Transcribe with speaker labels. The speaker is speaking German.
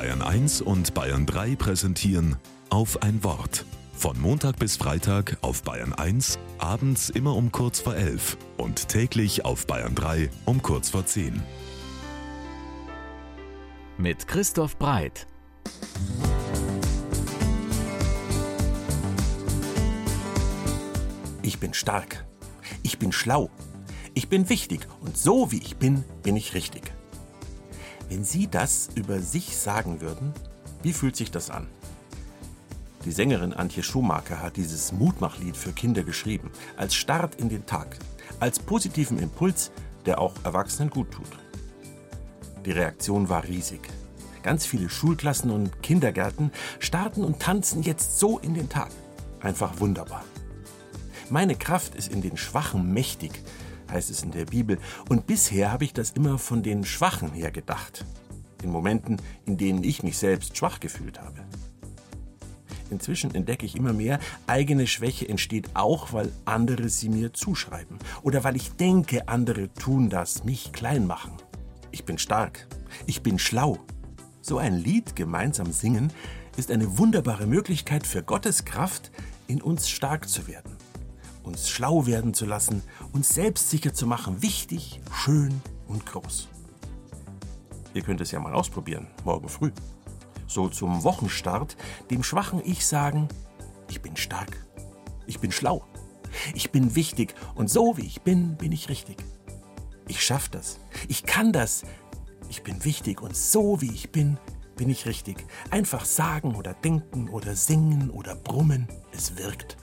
Speaker 1: Bayern 1 und Bayern 3 präsentieren auf ein Wort. Von Montag bis Freitag auf Bayern 1, abends immer um kurz vor 11 und täglich auf Bayern 3 um kurz vor 10.
Speaker 2: Mit Christoph Breit.
Speaker 3: Ich bin stark. Ich bin schlau. Ich bin wichtig und so wie ich bin, bin ich richtig. Wenn Sie das über sich sagen würden, wie fühlt sich das an? Die Sängerin Antje Schumacher hat dieses Mutmachlied für Kinder geschrieben, als Start in den Tag, als positiven Impuls, der auch Erwachsenen gut tut. Die Reaktion war riesig. Ganz viele Schulklassen und Kindergärten starten und tanzen jetzt so in den Tag. Einfach wunderbar. Meine Kraft ist in den Schwachen mächtig, heißt es in der Bibel. Und bisher habe ich das immer von den Schwachen her gedacht. In Momenten, in denen ich mich selbst schwach gefühlt habe. Inzwischen entdecke ich immer mehr, eigene Schwäche entsteht auch, weil andere sie mir zuschreiben. Oder weil ich denke, andere tun das, mich klein machen. Ich bin stark. Ich bin schlau. So ein Lied gemeinsam singen ist eine wunderbare Möglichkeit für Gottes Kraft, in uns stark zu werden uns schlau werden zu lassen, uns selbstsicher zu machen, wichtig, schön und groß. Ihr könnt es ja mal ausprobieren, morgen früh. So zum Wochenstart dem schwachen Ich sagen, ich bin stark, ich bin schlau, ich bin wichtig und so wie ich bin, bin ich richtig. Ich schaff das, ich kann das, ich bin wichtig und so wie ich bin, bin ich richtig. Einfach sagen oder denken oder singen oder brummen, es wirkt.